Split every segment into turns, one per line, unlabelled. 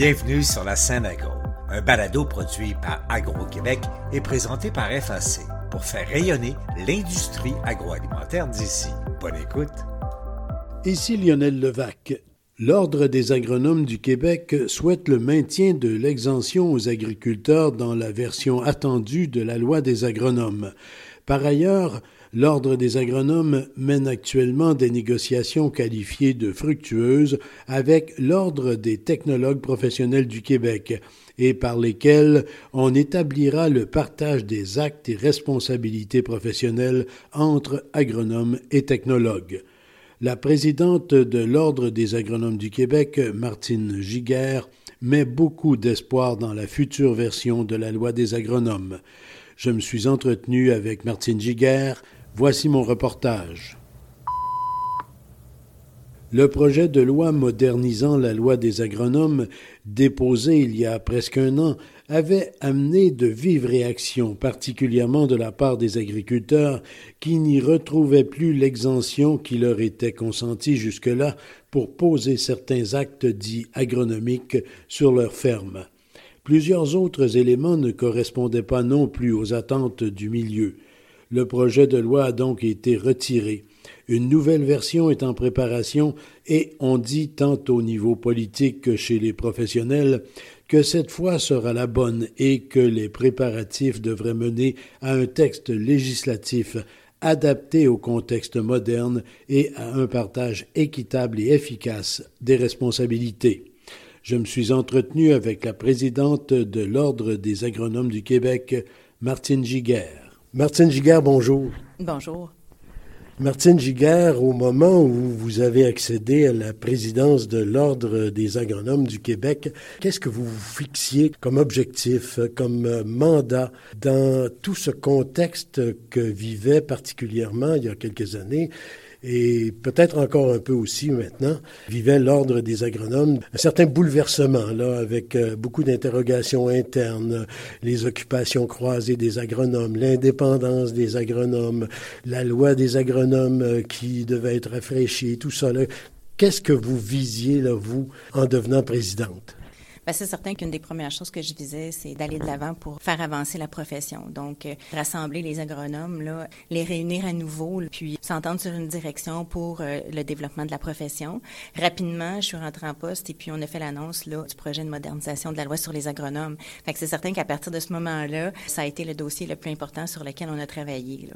Bienvenue sur la scène agro, un balado produit par Agro-Québec et présenté par FAC pour faire rayonner l'industrie agroalimentaire d'ici. Bonne écoute.
Ici Lionel Levac. L'Ordre des agronomes du Québec souhaite le maintien de l'exemption aux agriculteurs dans la version attendue de la loi des agronomes. Par ailleurs, L'Ordre des agronomes mène actuellement des négociations qualifiées de fructueuses avec l'Ordre des technologues professionnels du Québec et par lesquelles on établira le partage des actes et responsabilités professionnelles entre agronomes et technologues. La présidente de l'Ordre des agronomes du Québec, Martine Giguère, met beaucoup d'espoir dans la future version de la loi des agronomes. Je me suis entretenu avec Martine Giguère, Voici mon reportage. Le projet de loi modernisant la loi des agronomes, déposé il y a presque un an, avait amené de vives réactions, particulièrement de la part des agriculteurs qui n'y retrouvaient plus l'exemption qui leur était consentie jusque-là pour poser certains actes dits agronomiques sur leurs fermes. Plusieurs autres éléments ne correspondaient pas non plus aux attentes du milieu. Le projet de loi a donc été retiré. Une nouvelle version est en préparation et on dit tant au niveau politique que chez les professionnels que cette fois sera la bonne et que les préparatifs devraient mener à un texte législatif adapté au contexte moderne et à un partage équitable et efficace des responsabilités. Je me suis entretenu avec la présidente de l'Ordre des agronomes du Québec, Martine Giguère. Martine Giguère, bonjour.
Bonjour.
Martine Giguère, au moment où vous avez accédé à la présidence de l'Ordre des agronomes du Québec, qu'est-ce que vous fixiez comme objectif, comme mandat dans tout ce contexte que vivait particulièrement il y a quelques années et peut-être encore un peu aussi maintenant, vivait l'ordre des agronomes. Un certain bouleversement, là, avec euh, beaucoup d'interrogations internes, les occupations croisées des agronomes, l'indépendance des agronomes, la loi des agronomes euh, qui devait être rafraîchie, tout ça. Qu'est-ce que vous visiez, là, vous, en devenant présidente?
Ben, c'est certain qu'une des premières choses que je visais, c'est d'aller de l'avant pour faire avancer la profession. Donc, euh, rassembler les agronomes, les réunir à nouveau, puis s'entendre sur une direction pour euh, le développement de la profession. Rapidement, je suis rentrée en poste et puis on a fait l'annonce du projet de modernisation de la loi sur les agronomes. C'est certain qu'à partir de ce moment-là, ça a été le dossier le plus important sur lequel on a travaillé.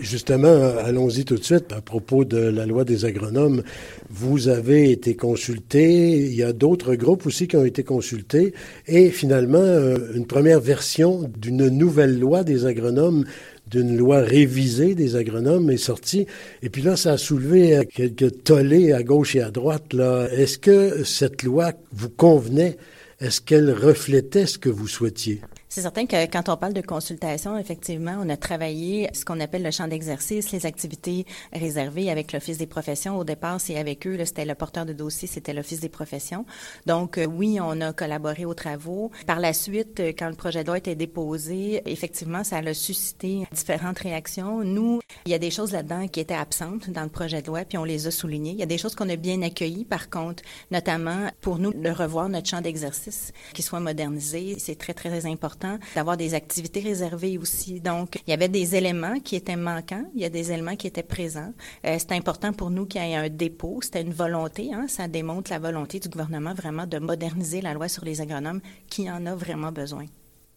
Justement, allons-y tout de suite. À propos de la loi des agronomes, vous avez été consulté. Il y a d'autres groupes aussi qui ont été consultés. Et finalement, euh, une première version d'une nouvelle loi des agronomes d'une loi révisée des agronomes est sortie. Et puis là, ça a soulevé euh, quelques tollés à gauche et à droite. Est-ce que cette loi vous convenait? Est-ce qu'elle reflétait ce que vous souhaitiez?
C'est certain que quand on parle de consultation, effectivement, on a travaillé ce qu'on appelle le champ d'exercice, les activités réservées avec l'Office des professions. Au départ, c'est avec eux, c'était le porteur de dossier, c'était l'Office des professions. Donc, euh, oui, on a collaboré aux travaux. Par la suite, euh, quand le projet de loi était déposé, effectivement, ça a suscité différentes réactions. Nous, il y a des choses là-dedans qui étaient absentes dans le projet de loi, puis on les a soulignées. Il y a des choses qu'on a bien accueillies, par contre, notamment pour nous, de revoir notre champ d'exercice, qui soit modernisé. C'est très, très important d'avoir des activités réservées aussi. Donc, il y avait des éléments qui étaient manquants, il y a des éléments qui étaient présents. Euh, c'est important pour nous qu'il y ait un dépôt, c'était une volonté, hein, ça démontre la volonté du gouvernement vraiment de moderniser la loi sur les agronomes qui en a vraiment besoin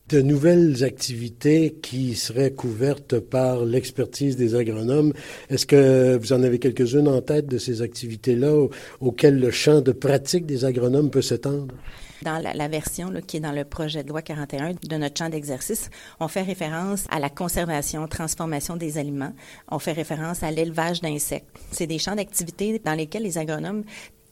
de nouvelles activités qui seraient couvertes par l'expertise des agronomes. Est-ce que vous en avez quelques-unes en tête de ces activités-là auxquelles le champ de pratique des agronomes peut s'étendre?
Dans la, version qui est dans le projet de loi 41 de notre champ d'exercice, on fait référence à la conservation, transformation des aliments. On fait référence à l'élevage d'insectes. C'est des champs d'activité dans lesquels les agronomes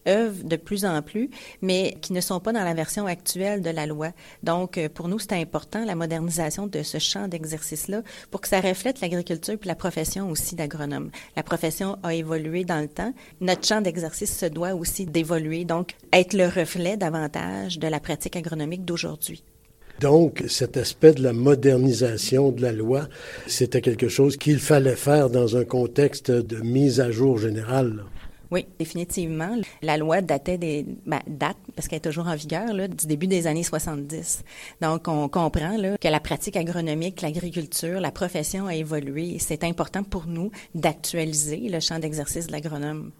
œuvrent de plus en plus, mais qui ne sont pas dans la version actuelle de la loi. Donc, euh, pour nous, c'est important la modernisation de ce champ d'exercice-là pour que ça reflète l'agriculture puis la profession aussi d'agronome. La profession a évolué dans le temps. Notre champ d'exercice se doit aussi d'évoluer, donc être le reflet davantage de la pratique agronomique d'aujourd'hui.
Donc, cet aspect de la modernisation de la loi, c'était quelque chose qu'il fallait faire dans un contexte de mise à jour générale.
Oui, définitivement. La loi datait des ben, date parce qu'elle est toujours en vigueur là, du début des années 70. Donc on comprend que la pratique agronomique, l'agriculture, la profession a évolué. C'est important pour nous d'actualiser le champ d'exercice de l'agronome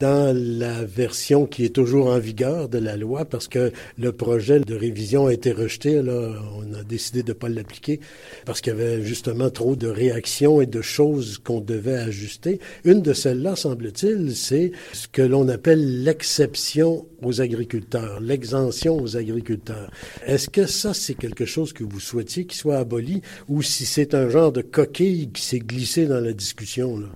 dans la version qui est toujours en vigueur de la loi parce que le projet de révision a été rejeté. Là, on a décidé de ne pas l'appliquer parce qu'il y avait justement trop de réactions et de choses qu'on devait ajuster. Une de celles-là, semble-t-il, c'est ce que l'on appelle l'exception aux agriculteurs, l'exemption aux agriculteurs. Est-ce que ça, c'est quelque chose que vous souhaitiez qu'il soit aboli ou si c'est un genre de coquille qui s'est glissé dans la discussion? Là?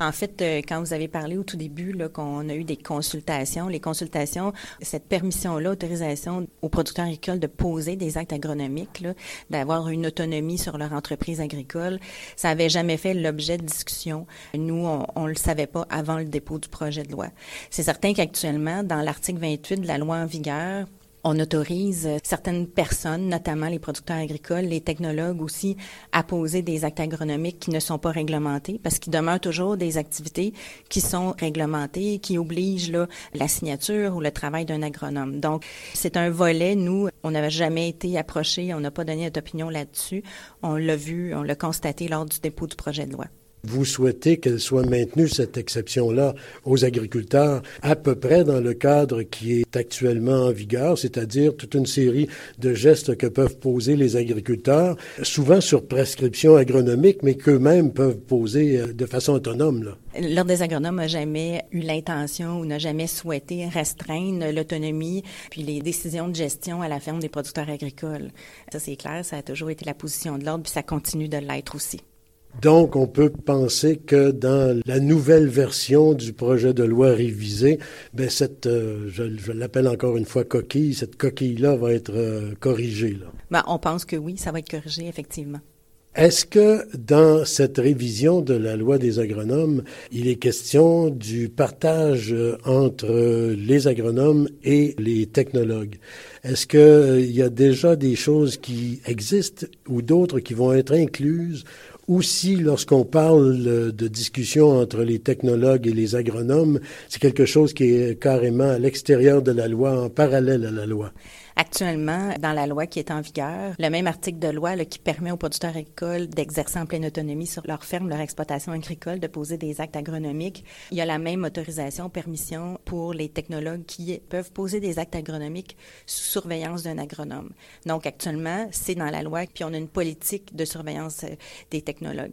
En fait, euh, quand vous avez parlé au tout début qu'on a eu des consultations, les consultations, cette permission-là, autorisation aux producteurs agricoles de poser des actes agronomiques, d'avoir une autonomie sur leur entreprise agricole, ça n'avait jamais fait l'objet de discussion. Nous, on ne le savait pas avant le dépôt du projet de loi. C'est certain qu'actuellement, dans l'article 28 de la loi en vigueur, on autorise certaines personnes, notamment les producteurs agricoles, les technologues aussi, à poser des actes agronomiques qui ne sont pas réglementés, parce qu'il demeure toujours des activités qui sont réglementées, qui obligent là, la signature ou le travail d'un agronome. Donc, c'est un volet, nous, on n'avait jamais été approché, on n'a pas donné d'opinion là-dessus. On l'a vu, on l'a constaté lors du dépôt du projet de loi.
Vous souhaitez qu'elle soit maintenue, cette exception-là, aux agriculteurs, à peu près dans le cadre qui est actuellement en vigueur, c'est-à-dire toute une série de gestes que peuvent poser les agriculteurs, souvent sur prescription agronomique, mais qu'eux-mêmes peuvent poser euh, de façon autonome.
L'Ordre des agronomes n'a jamais eu l'intention ou n'a jamais souhaité restreindre l'autonomie puis les décisions de gestion à la ferme des producteurs agricoles. Ça, c'est clair, ça a toujours été la position de l'Ordre, puis ça continue de l'être aussi.
Donc, on peut penser que dans la nouvelle version du projet de loi révisé, ben cette, euh, je, l'appelle encore une fois coquille, cette coquille-là va être euh, corrigée. Là.
Ben, on pense que oui, ça va être corrigé, effectivement.
Est-ce que dans cette révision de la loi des agronomes, il est question du partage euh, entre les agronomes et les technologues? Est-ce qu'il y a déjà des choses qui existent ou d'autres qui vont être incluses aussi, lorsqu'on parle de discussion entre les technologues et les agronomes, c'est quelque chose qui est carrément à l'extérieur de la loi, en parallèle à la loi.
Actuellement, dans la loi qui est en vigueur, le même article de loi qui permet aux producteurs agricoles d'exercer en pleine autonomie sur leur ferme, leur exploitation agricole, de poser des actes agronomiques, il y a la même autorisation, permission pour les technologues qui peuvent poser des actes agronomiques sous surveillance d'un agronome. Donc actuellement, c'est dans la loi, puis on a une politique de surveillance euh, des technologues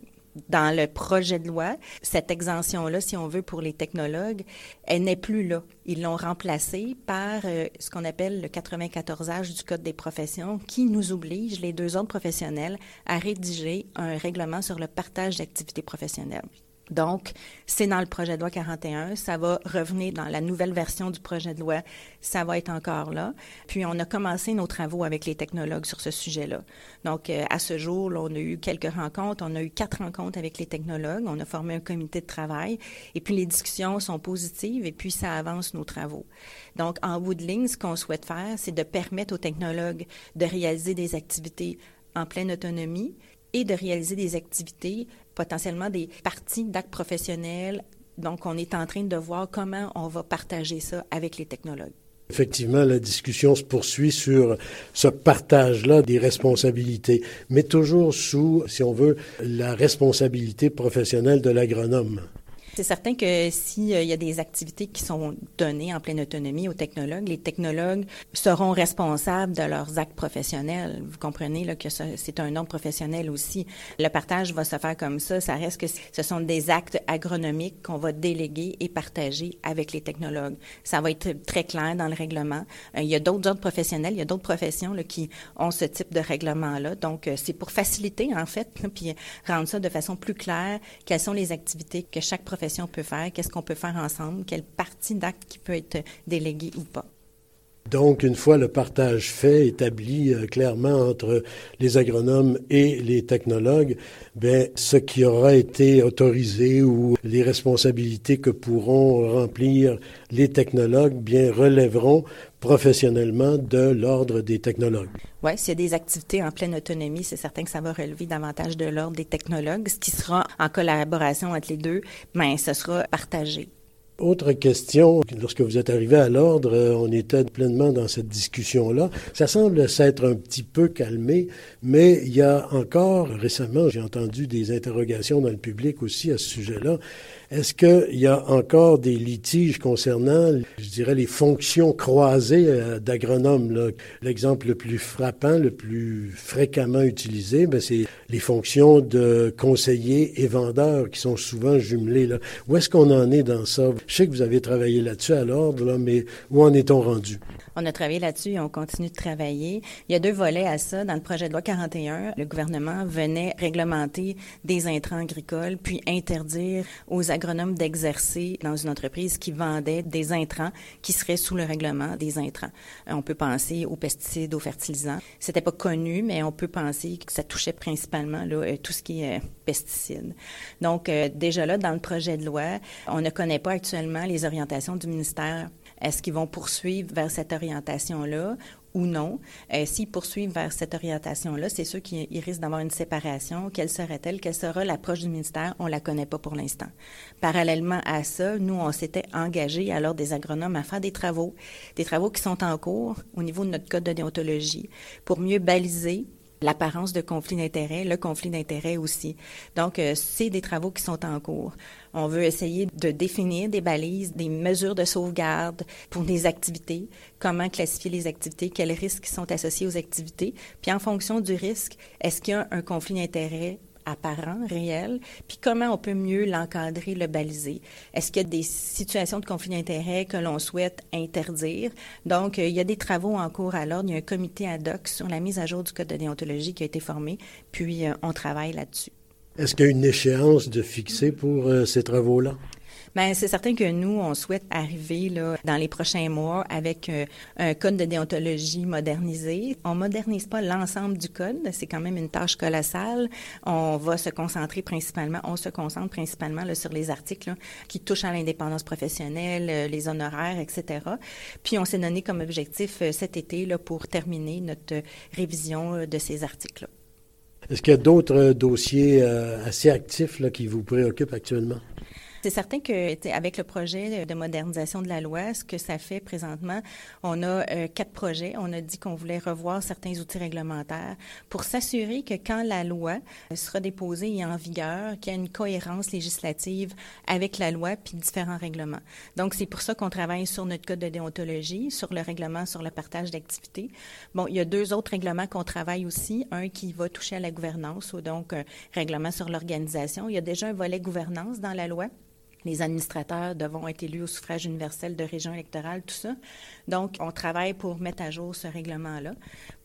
dans le projet de loi, cette exemption-là, si on veut, pour les technologues, elle n'est plus là. Ils l'ont remplacée par euh, ce qu'on appelle le 94H du Code des professions, qui nous oblige, les deux autres professionnels, à rédiger un règlement sur le partage d'activités professionnelles. Donc, c'est dans le projet de loi 41, ça va revenir dans la nouvelle version du projet de loi, ça va être encore là. Puis, on a commencé nos travaux avec les technologues sur ce sujet-là. Donc, euh, à ce jour, on a eu quelques rencontres, on a eu quatre rencontres avec les technologues, on a formé un comité de travail, et puis les discussions sont positives, et puis ça avance nos travaux. Donc, en bout ce qu'on souhaite faire, c'est de permettre aux technologues de réaliser des activités en pleine autonomie, et de réaliser des activités, potentiellement des parties d'actes professionnels. Donc, on est en train de voir comment on va partager ça avec les technologues.
Effectivement, la discussion se poursuit sur ce partage-là des responsabilités, mais toujours sous, si on veut, la responsabilité professionnelle de l'agronome.
C'est certain que s'il y a des activités qui sont données en pleine autonomie aux technologues, les technologues seront responsables de leurs actes professionnels. Vous comprenez là, que c'est un nom professionnel aussi. Le partage va se faire comme ça. Ça reste que ce sont des actes agronomiques qu'on va déléguer et partager avec les technologues. Ça va être très clair dans le règlement. Euh, il y a d'autres ordres professionnels, il y a d'autres professions là, qui ont ce type de règlement-là. Donc, euh, c'est pour faciliter, en fait, puis rendre ça de façon plus claire, quelles sont les activités que chaque peut faire, qu'est-ce qu'on peut faire ensemble, quelle partie d'acte qui peut être déléguée ou pas.
Donc, une fois le partage fait, établi euh, clairement entre les agronomes et les technologues, ben, ce qui aura été autorisé ou les responsabilités que pourront remplir les technologues, bien, relèveront professionnellement de l'ordre des technologues.
Oui, s'il y a des activités en pleine autonomie, c'est certain que ça va relever davantage de l'ordre des technologues. Ce qui sera en collaboration entre les deux, mais ben, ce sera partagé.
Autre question, lorsque vous êtes arrivé à l'ordre, euh, on était pleinement dans cette discussion-là. Ça semble s'être un petit peu calmé, mais il y a encore, récemment, j'ai entendu des interrogations dans le public aussi à ce sujet-là. Est-ce qu'il y a encore des litiges concernant, je dirais, les fonctions croisées euh, d'agronomes? L'exemple le plus frappant, le plus fréquemment utilisé, ben, c'est les fonctions de conseiller et vendeur qui sont souvent jumelées. Là. Où est-ce qu'on en est dans ça? Je sais que vous avez travaillé là-dessus à l'ordre, mais où en est-on rendu?
On a travaillé là-dessus et on continue de travailler. Il y a deux volets à ça. Dans le projet de loi 41, le gouvernement venait réglementer des intrants agricoles, puis interdire aux agronomes d'exercer dans une entreprise qui vendait des intrants qui seraient sous le règlement des intrants. Euh, on peut penser aux pesticides, aux fertilisants. C'était pas connu, mais on peut penser que ça touchait principalement là, euh, tout ce qui est euh, pesticides. Donc, déjà là, dans le projet de loi, on ne connaît pas actuellement les orientations du ministère est-ce qu'ils vont poursuivre vers cette orientation-là ou non? Euh, S'ils poursuivent vers cette orientation-là, c'est sûr qu'ils risquent d'avoir une séparation. Quelle serait-elle? Quelle sera l'approche du ministère? On ne la connaît pas pour l'instant. Parallèlement à ça, nous, on s'était engagés, alors des agronomes, à faire des travaux, des travaux qui sont en cours au niveau de notre code de déontologie pour mieux baliser l'apparence de conflit d'intérêt, le conflit d'intérêt aussi. Donc, euh, c'est des travaux qui sont en cours. On veut essayer de définir des balises, des mesures de sauvegarde pour des activités, comment classifier les activités, quels risques sont associés aux activités, puis en fonction du risque, est-ce qu'il y a un conflit d'intérêt apparent, réel, puis comment on peut mieux l'encadrer, le baliser. Est-ce qu'il y a des situations de conflit d'intérêt que l'on souhaite interdire? Donc, euh, il y a des travaux en cours à l'ordre. Il y a un comité ad hoc sur la mise à jour du code de déontologie qui a été formé, puis euh, on travaille là-dessus.
Est-ce qu'il y a une échéance de fixer pour euh, ces travaux-là?
Bien, c'est certain que nous, on souhaite arriver là, dans les prochains mois avec euh, un code de déontologie modernisé. On modernise pas l'ensemble du code, c'est quand même une tâche colossale. On va se concentrer principalement, on se concentre principalement là, sur les articles qui touchent à l'indépendance professionnelle, euh, les honoraires, etc. Puis on s'est donné comme objectif euh, cet été là, pour terminer notre révision de ces articles-là.
Est-ce qu'il y a d'autres dossiers assez actifs là, qui vous préoccupent actuellement?
C'est certain que avec le projet de modernisation de la loi, ce que ça fait présentement, on a euh, quatre projets. On a dit qu'on voulait revoir certains outils réglementaires pour s'assurer que quand la loi sera déposée et en vigueur, qu'il y a une cohérence législative avec la loi puis différents règlements. Donc c'est pour ça qu'on travaille sur notre code de déontologie, sur le règlement sur le partage d'activités. Bon, il y a deux autres règlements qu'on travaille aussi, un qui va toucher à la gouvernance ou donc un règlement sur l'organisation. Il y a déjà un volet gouvernance dans la loi les administrateurs devront être élus au suffrage universel de région électorale, tout ça. Donc, on travaille pour mettre à jour ce règlement-là.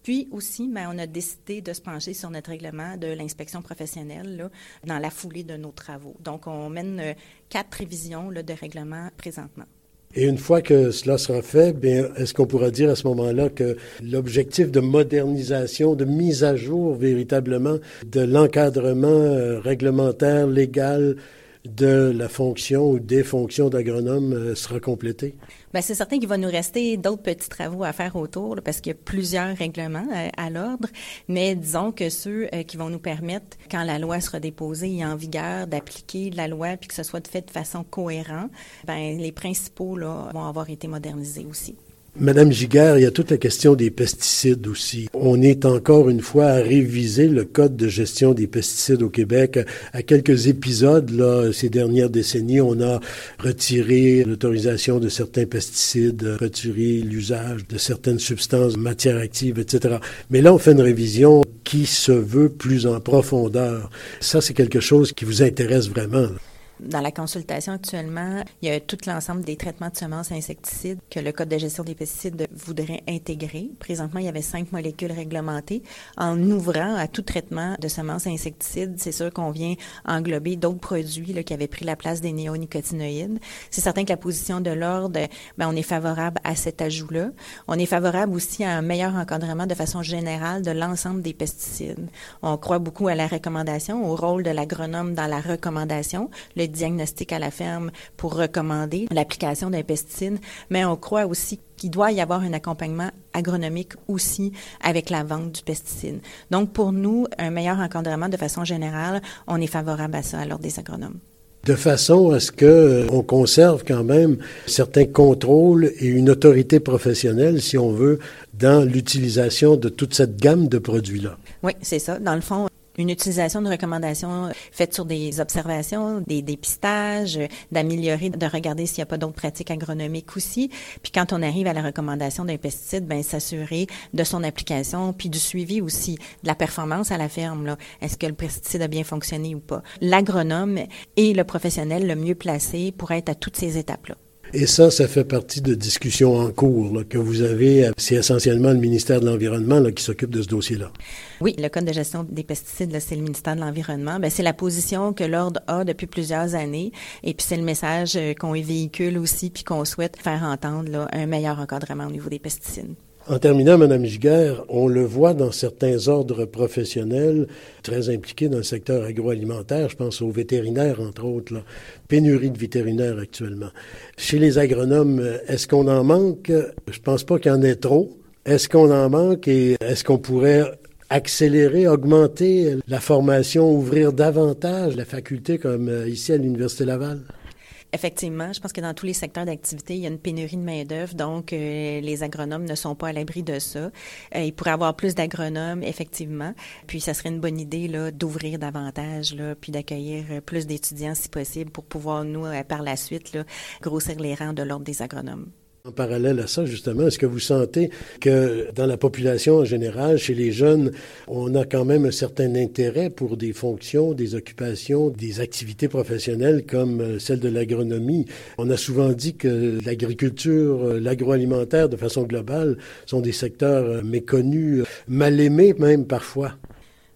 Puis aussi, ben, on a décidé de se pencher sur notre règlement de l'inspection professionnelle là, dans la foulée de nos travaux. Donc, on mène euh, quatre révisions de règlement présentement.
Et une fois que cela sera fait, bien, est-ce qu'on pourra dire à ce moment-là que l'objectif de modernisation, de mise à jour véritablement de l'encadrement euh, réglementaire, légal, de la fonction ou des fonctions d'agronome euh, sera complétée?
Bien, c'est certain qu'il va nous rester d'autres petits travaux à faire autour parce qu'il y a plusieurs règlements euh, à l'ordre, mais disons que ceux euh, qui vont nous permettre, quand la loi sera déposée et en vigueur, d'appliquer la loi puis que ce soit fait de façon cohérente, ben les principaux là, vont avoir été modernisés aussi.
Madame Giguère, il y a toute la question des pesticides aussi. On est encore une fois à réviser le code de gestion des pesticides au Québec. À quelques épisodes, là, ces dernières décennies, on a retiré l'autorisation de certains pesticides, retiré l'usage de certaines substances, matières actives, etc. Mais là, on fait une révision qui se veut plus en profondeur. Ça, c'est quelque chose qui vous intéresse vraiment.
Dans la consultation actuellement, il y a tout l'ensemble des traitements de semences insecticides que le Code de gestion des pesticides voudrait intégrer. Présentement, il y avait cinq molécules réglementées. En ouvrant à tout traitement de semences insecticides, c'est sûr qu'on vient englober d'autres produits là, qui avaient pris la place des néonicotinoïdes. C'est certain que la position de l'ordre, ben, on est favorable à cet ajout-là. On est favorable aussi à un meilleur encadrement de façon générale de l'ensemble des pesticides. On croit beaucoup à la recommandation, au rôle de l'agronome dans la recommandation. Diagnostic à la ferme pour recommander l'application d'un pesticide, mais on croit aussi qu'il doit y avoir un accompagnement agronomique aussi avec la vente du pesticide. Donc, pour nous, un meilleur encadrement de façon générale, on est favorable à ça à l'ordre des agronomes.
de façon à ce que euh, on conserve quand même certains contrôles et une autorité professionnelle, si on veut, dans l'utilisation de toute cette gamme de produits-là.
Oui, c'est ça. Dans le fond, une utilisation de recommandations faites sur des observations, des dépistages, d'améliorer, de regarder s'il n'y a pas d'autres pratiques agronomiques aussi. Puis quand on arrive à la recommandation d'un pesticide, ben s'assurer de son application, puis du suivi aussi de la performance à la ferme. Est-ce que le pesticide a bien fonctionné ou pas? L'agronome est le professionnel le mieux placé pour être à toutes ces étapes-là.
Et ça, ça fait partie de discussions en cours que vous avez. C'est essentiellement le ministère de l'Environnement qui s'occupe de ce dossier-là.
Oui, le Code de gestion des pesticides, c'est le ministère de l'Environnement. Ben, c'est la position que l'Ordre a depuis plusieurs années. Et puis, c'est le message euh, qu'on véhicule aussi, puis qu'on souhaite faire entendre un meilleur encadrement au niveau des pesticides.
En terminant, Madame Giguère, on le voit dans certains ordres professionnels très impliqués dans le secteur agroalimentaire. Je pense aux vétérinaires, entre autres. Là. Pénurie de vétérinaires actuellement. Chez les agronomes, est-ce qu'on en manque? Je pense pas qu'il y en ait trop. Est-ce qu'on en manque et est-ce qu'on pourrait accélérer, augmenter la formation, ouvrir davantage la faculté comme euh, ici à l'Université Laval?
Effectivement, je pense que dans tous les secteurs d'activité, il y a une pénurie de main-d'œuvre, donc euh, les agronomes ne sont pas à l'abri de ça. Euh, il pourrait avoir plus d'agronomes, effectivement. Puis, ça serait une bonne idée là d'ouvrir davantage, là, puis d'accueillir plus d'étudiants si possible pour pouvoir, nous, euh, par la suite, grossir les rangs de l'ordre des agronomes.
En parallèle à ça, justement, est-ce que vous sentez que dans la population en général, chez les jeunes, on a quand même un certain intérêt pour des fonctions, des occupations, des activités professionnelles comme euh, celle de l'agronomie? On a souvent dit que l'agriculture, euh, l'agroalimentaire, de façon globale, sont des secteurs euh, méconnus, mal aimés même parfois.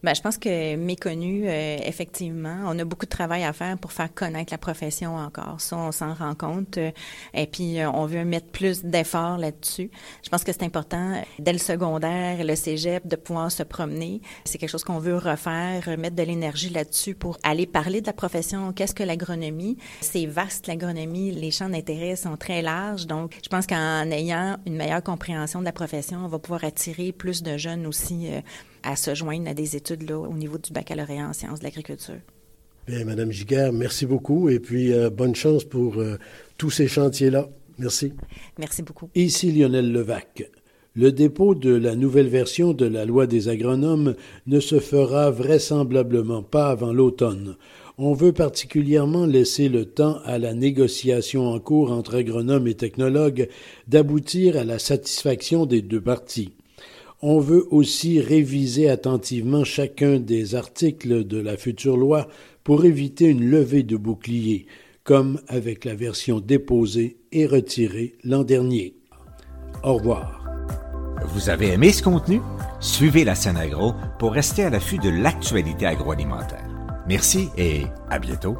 Bien, je pense que méconnu, euh, effectivement, on a beaucoup de travail à faire pour faire connaître la profession encore. Ça, on s'en rend compte. Euh, et puis, euh, on veut mettre plus d'efforts là-dessus. Je pense que c'est important, dès le secondaire, le cégep, de pouvoir se promener. C'est quelque chose qu'on veut refaire, mettre de l'énergie là-dessus pour aller parler de la profession. Qu'est-ce que l'agronomie? C'est vaste, l'agronomie. Les champs d'intérêt sont très larges. Donc, je pense qu'en ayant une meilleure compréhension de la profession, on va pouvoir attirer plus de jeunes aussi à se joindre à des études là, au niveau du baccalauréat en sciences de l'agriculture.
Bien, Madame Giguère, merci beaucoup et puis euh, bonne chance pour euh, tous ces chantiers-là. Merci.
Merci beaucoup.
Ici Lionel Levac. Le dépôt de la nouvelle version de la loi des agronomes ne se fera vraisemblablement pas avant l'automne. On veut particulièrement laisser le temps à la négociation en cours entre agronomes et technologues d'aboutir à la satisfaction des deux parties. On veut aussi réviser attentivement chacun des articles de la future loi pour éviter une levée de bouclier, comme avec la version déposée et retirée l'an dernier. Au revoir.
Vous avez aimé ce contenu? Suivez la scène agro pour rester à l'affût de l'actualité agroalimentaire. Merci et à bientôt.